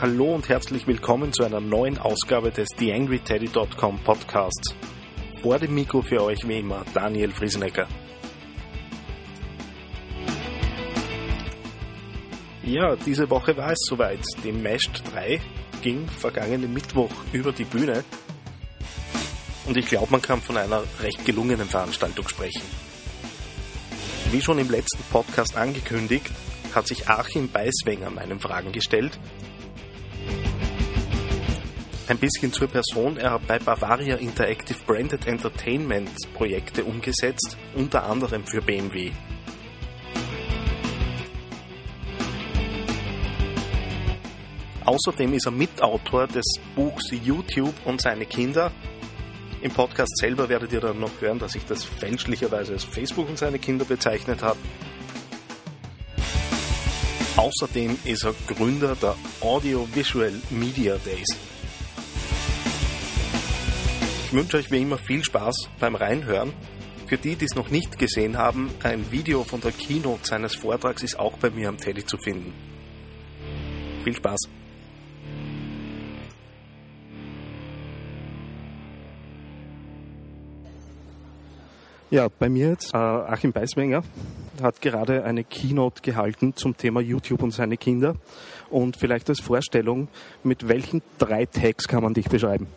Hallo und herzlich willkommen zu einer neuen Ausgabe des TheAngryTeddy.com Podcasts. Vor dem Mikro für euch wie immer Daniel Friesenecker. Ja, diese Woche war es soweit. Die Meshed 3 ging vergangenen Mittwoch über die Bühne und ich glaube, man kann von einer recht gelungenen Veranstaltung sprechen. Wie schon im letzten Podcast angekündigt, hat sich Achim Beiswenger meinen Fragen gestellt ein bisschen zur Person. Er hat bei Bavaria Interactive Branded Entertainment Projekte umgesetzt, unter anderem für BMW. Außerdem ist er Mitautor des Buchs YouTube und seine Kinder. Im Podcast selber werdet ihr dann noch hören, dass ich das fälschlicherweise als Facebook und seine Kinder bezeichnet habe. Außerdem ist er Gründer der Audio-Visual Media Days. Ich wünsche euch wie immer viel Spaß beim Reinhören. Für die, die es noch nicht gesehen haben, ein Video von der Keynote seines Vortrags ist auch bei mir am Teddy zu finden. Viel Spaß! Ja, bei mir jetzt äh, Achim Beiswenger hat gerade eine Keynote gehalten zum Thema YouTube und seine Kinder. Und vielleicht als Vorstellung, mit welchen drei Tags kann man dich beschreiben?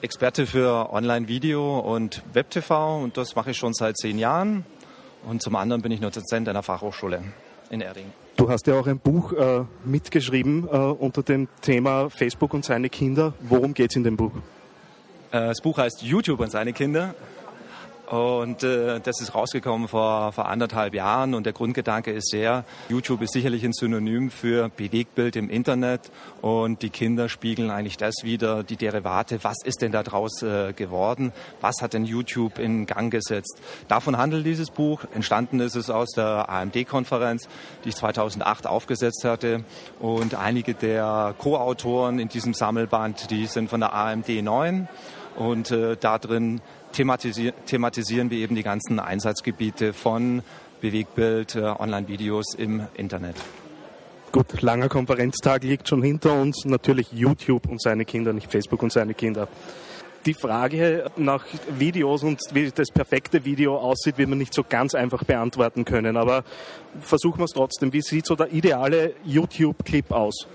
Experte für Online-Video und Web-TV und das mache ich schon seit zehn Jahren. Und zum anderen bin ich nur Dozent einer Fachhochschule in Erding. Du hast ja auch ein Buch äh, mitgeschrieben äh, unter dem Thema Facebook und seine Kinder. Worum geht es in dem Buch? Äh, das Buch heißt YouTube und seine Kinder. Und äh, das ist rausgekommen vor, vor anderthalb Jahren. Und der Grundgedanke ist sehr, YouTube ist sicherlich ein Synonym für Bewegtbild im Internet. Und die Kinder spiegeln eigentlich das wieder, die Derivate. Was ist denn da draus äh, geworden? Was hat denn YouTube in Gang gesetzt? Davon handelt dieses Buch. Entstanden ist es aus der AMD-Konferenz, die ich 2008 aufgesetzt hatte. Und einige der Co-Autoren in diesem Sammelband, die sind von der AMD 9. Und äh, da drin thematisieren, thematisieren wir eben die ganzen Einsatzgebiete von Bewegtbild, äh, Online-Videos im Internet. Gut, langer Konferenztag liegt schon hinter uns. Natürlich YouTube und seine Kinder, nicht Facebook und seine Kinder. Die Frage nach Videos und wie das perfekte Video aussieht, wird man nicht so ganz einfach beantworten können. Aber versuchen wir es trotzdem. Wie sieht so der ideale YouTube-Clip aus?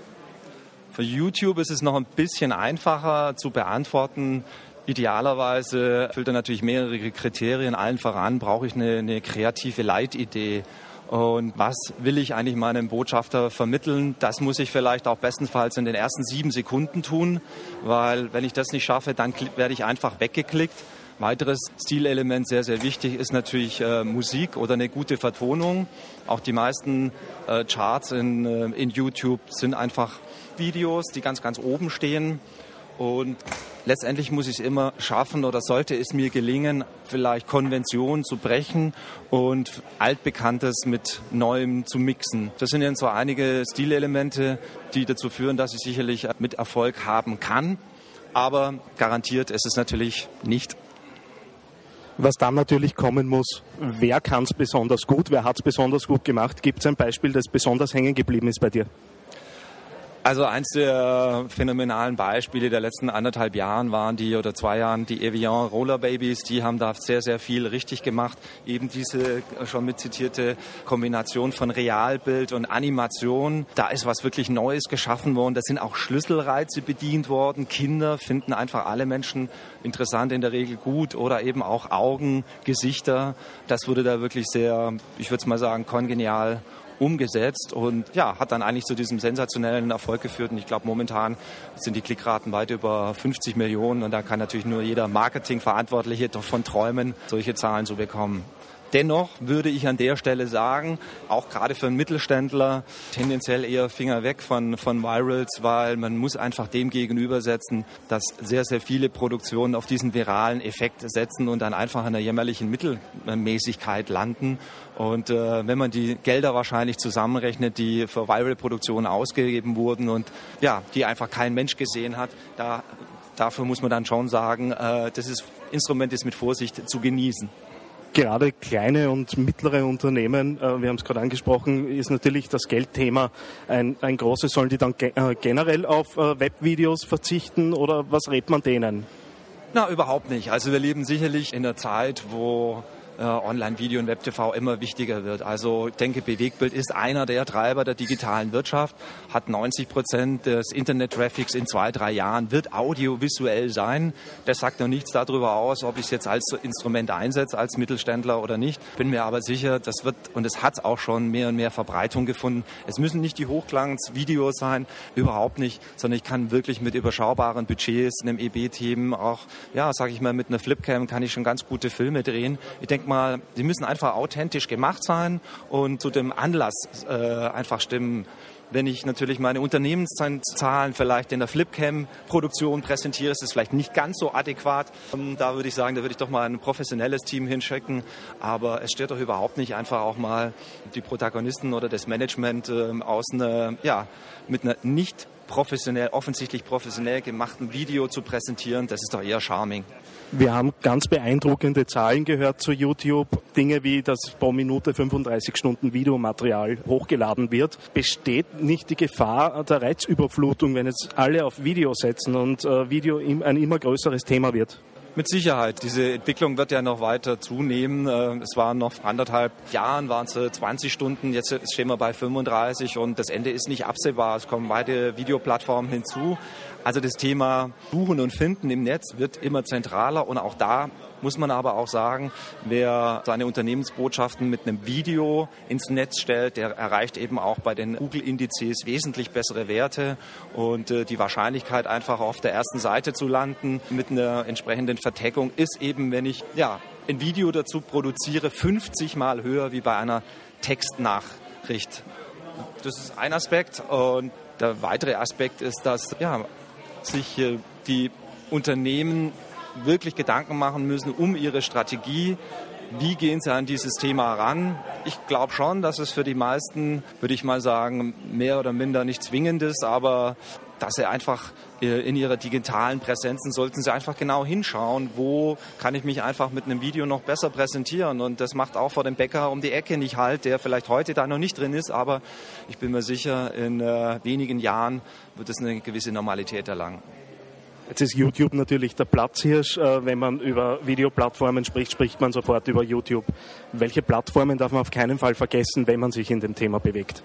Für YouTube ist es noch ein bisschen einfacher zu beantworten. Idealerweise erfüllt er natürlich mehrere Kriterien. Allen voran brauche ich eine, eine kreative Leitidee. Und was will ich eigentlich meinem Botschafter vermitteln? Das muss ich vielleicht auch bestenfalls in den ersten sieben Sekunden tun, weil wenn ich das nicht schaffe, dann werde ich einfach weggeklickt. Weiteres Stilelement, sehr, sehr wichtig, ist natürlich äh, Musik oder eine gute Vertonung. Auch die meisten äh, Charts in, äh, in YouTube sind einfach Videos, die ganz, ganz oben stehen. Und letztendlich muss ich es immer schaffen oder sollte es mir gelingen, vielleicht Konventionen zu brechen und Altbekanntes mit Neuem zu mixen. Das sind jetzt so einige Stilelemente, die dazu führen, dass ich sicherlich mit Erfolg haben kann. Aber garantiert ist es natürlich nicht. Was dann natürlich kommen muss, wer kann es besonders gut, wer hat es besonders gut gemacht? Gibt es ein Beispiel, das besonders hängen geblieben ist bei dir? Also eins der phänomenalen Beispiele der letzten anderthalb Jahren waren die oder zwei Jahren die Evian Roller Babies. Die haben da sehr, sehr viel richtig gemacht. Eben diese schon mit zitierte Kombination von Realbild und Animation. Da ist was wirklich Neues geschaffen worden. Da sind auch Schlüsselreize bedient worden. Kinder finden einfach alle Menschen interessant, in der Regel gut oder eben auch Augen, Gesichter. Das wurde da wirklich sehr, ich würde es mal sagen, kongenial umgesetzt und ja, hat dann eigentlich zu diesem sensationellen Erfolg geführt. Und ich glaube, momentan sind die Klickraten weit über 50 Millionen und da kann natürlich nur jeder Marketingverantwortliche davon träumen, solche Zahlen zu bekommen. Dennoch würde ich an der Stelle sagen, auch gerade für einen Mittelständler tendenziell eher Finger weg von, von Virals, weil man muss einfach dem gegenübersetzen, dass sehr, sehr viele Produktionen auf diesen viralen Effekt setzen und dann einfach in der jämmerlichen Mittelmäßigkeit landen. Und äh, wenn man die Gelder wahrscheinlich zusammenrechnet, die für Viral-Produktionen ausgegeben wurden und ja, die einfach kein Mensch gesehen hat, da, dafür muss man dann schon sagen, äh, das ist, Instrument ist mit Vorsicht zu genießen gerade kleine und mittlere Unternehmen, äh, wir haben es gerade angesprochen, ist natürlich das Geldthema ein, ein großes. Sollen die dann ge äh, generell auf äh, Webvideos verzichten oder was rät man denen? Na, überhaupt nicht. Also wir leben sicherlich in einer Zeit, wo Online-Video und Web-TV immer wichtiger wird. Also ich denke, Bewegtbild ist einer der Treiber der digitalen Wirtschaft, hat 90 Prozent des Internet-Traffics in zwei, drei Jahren, wird audiovisuell sein. Das sagt noch nichts darüber aus, ob ich es jetzt als Instrument einsetze, als Mittelständler oder nicht. Bin mir aber sicher, das wird, und es hat auch schon mehr und mehr Verbreitung gefunden. Es müssen nicht die Hochglanz-Videos sein, überhaupt nicht, sondern ich kann wirklich mit überschaubaren Budgets, einem EB-Team, auch, ja, sage ich mal, mit einer Flipcam kann ich schon ganz gute Filme drehen. Ich denke, denke mal, sie müssen einfach authentisch gemacht sein und zu dem Anlass äh, einfach stimmen. Wenn ich natürlich meine Unternehmenszahlen vielleicht in der Flipcam-Produktion präsentiere, ist es vielleicht nicht ganz so adäquat. Ähm, da würde ich sagen, da würde ich doch mal ein professionelles Team hinschicken. Aber es stört doch überhaupt nicht, einfach auch mal die Protagonisten oder das Management äh, aus einer, ja, mit einer nicht professionell, offensichtlich professionell gemachten Video zu präsentieren. Das ist doch eher charming. Wir haben ganz beeindruckende Zahlen gehört zu YouTube. Dinge wie, dass pro Minute 35 Stunden Videomaterial hochgeladen wird. Besteht nicht die Gefahr der Reizüberflutung, wenn jetzt alle auf Video setzen und äh, Video ein immer größeres Thema wird? Mit Sicherheit. Diese Entwicklung wird ja noch weiter zunehmen. Äh, es waren noch anderthalb Jahren, waren es 20 Stunden, jetzt stehen wir bei 35 und das Ende ist nicht absehbar. Es kommen weitere Videoplattformen hinzu. Also das Thema Suchen und Finden im Netz wird immer zentraler und auch da muss man aber auch sagen, wer seine Unternehmensbotschaften mit einem Video ins Netz stellt, der erreicht eben auch bei den Google-Indizes wesentlich bessere Werte und äh, die Wahrscheinlichkeit einfach auf der ersten Seite zu landen mit einer entsprechenden Verteckung ist eben, wenn ich ja ein Video dazu produziere, 50 Mal höher wie bei einer Textnachricht. Das ist ein Aspekt und der weitere Aspekt ist, dass ja, sich die Unternehmen wirklich Gedanken machen müssen um ihre Strategie. Wie gehen sie an dieses Thema ran? Ich glaube schon, dass es für die meisten, würde ich mal sagen, mehr oder minder nicht zwingend ist, aber dass sie einfach äh, in ihrer digitalen Präsenzen sollten sie einfach genau hinschauen, wo kann ich mich einfach mit einem Video noch besser präsentieren. Und das macht auch vor dem Bäcker um die Ecke nicht halt, der vielleicht heute da noch nicht drin ist, aber ich bin mir sicher, in äh, wenigen Jahren wird es eine gewisse Normalität erlangen. Jetzt ist YouTube natürlich der Platzhirsch. Äh, wenn man über Videoplattformen spricht, spricht man sofort über YouTube. Welche Plattformen darf man auf keinen Fall vergessen, wenn man sich in dem Thema bewegt?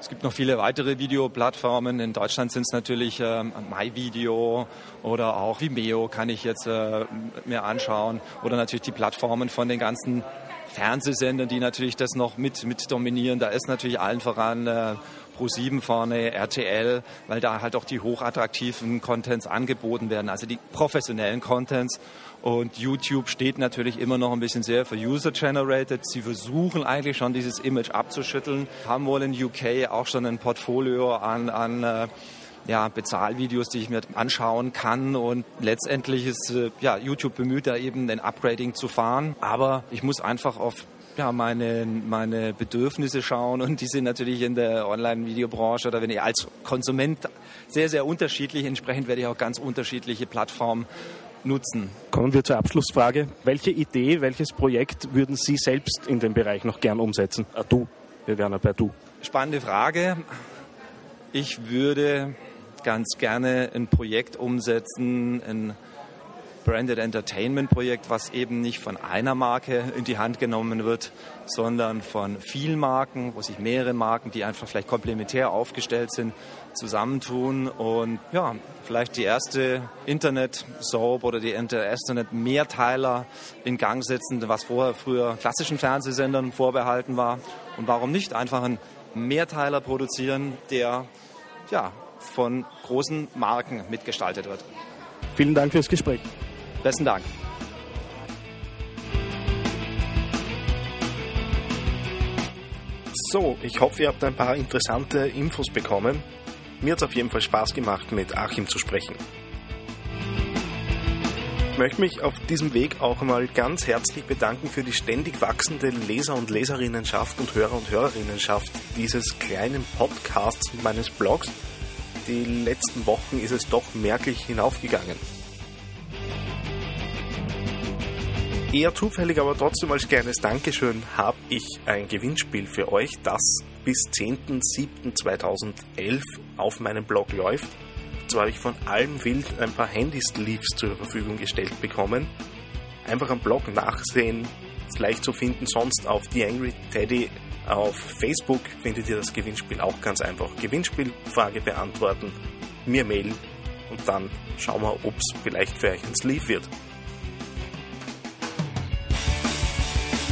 Es gibt noch viele weitere Videoplattformen. In Deutschland sind es natürlich äh, MyVideo oder auch Vimeo kann ich jetzt äh, mir anschauen. Oder natürlich die Plattformen von den ganzen Fernsehsendern, die natürlich das noch mit, mit dominieren. Da ist natürlich allen voran äh, Pro7 vorne, RTL, weil da halt auch die hochattraktiven Contents angeboten werden, also die professionellen Contents. Und YouTube steht natürlich immer noch ein bisschen sehr für User-Generated. Sie versuchen eigentlich schon dieses Image abzuschütteln, haben wohl in UK auch schon ein Portfolio an, an äh, ja, Bezahlvideos, die ich mir anschauen kann. Und letztendlich ist äh, ja, YouTube bemüht, da eben ein Upgrading zu fahren. Aber ich muss einfach auf ja, meine, meine Bedürfnisse schauen und die sind natürlich in der Online-Videobranche oder wenn ich als Konsument sehr, sehr unterschiedlich. Entsprechend werde ich auch ganz unterschiedliche Plattformen nutzen. Kommen wir zur Abschlussfrage. Welche Idee, welches Projekt würden Sie selbst in dem Bereich noch gern umsetzen? Ah, du, wir wären ja bei du. Spannende Frage. Ich würde ganz gerne ein Projekt umsetzen, ein Branded Entertainment Projekt, was eben nicht von einer Marke in die Hand genommen wird, sondern von vielen Marken, wo sich mehrere Marken, die einfach vielleicht komplementär aufgestellt sind, zusammentun und ja, vielleicht die erste Internet-Soap oder die Internet-Mehrteiler in Gang setzen, was vorher früher klassischen Fernsehsendern vorbehalten war. Und warum nicht einfach einen Mehrteiler produzieren, der ja, von großen Marken mitgestaltet wird. Vielen Dank fürs Gespräch. Besten Dank. So, ich hoffe, ihr habt ein paar interessante Infos bekommen. Mir hat es auf jeden Fall Spaß gemacht, mit Achim zu sprechen. Ich möchte mich auf diesem Weg auch einmal ganz herzlich bedanken für die ständig wachsende Leser- und Leserinnenschaft und Hörer- und Hörerinnenschaft dieses kleinen Podcasts und meines Blogs. Die letzten Wochen ist es doch merklich hinaufgegangen. Eher zufällig, aber trotzdem als kleines Dankeschön habe ich ein Gewinnspiel für euch, das bis 10.07.2011 auf meinem Blog läuft. Zwar habe ich von allem wild ein paar Handy-Sleeves zur Verfügung gestellt bekommen. Einfach am Blog nachsehen, ist leicht zu finden. Sonst auf The Angry Teddy auf Facebook findet ihr das Gewinnspiel auch ganz einfach. Gewinnspielfrage beantworten, mir mailen und dann schauen wir, ob es vielleicht für euch ein Sleeve wird.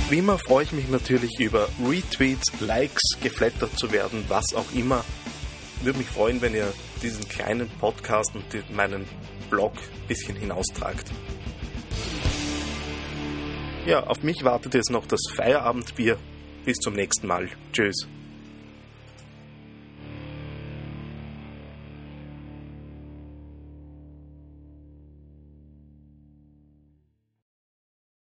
Wie immer freue ich mich natürlich über Retweets, Likes, geflattert zu werden, was auch immer. Würde mich freuen, wenn ihr diesen kleinen Podcast und meinen Blog ein bisschen hinaustragt. Ja, auf mich wartet jetzt noch das Feierabendbier. Bis zum nächsten Mal. Tschüss.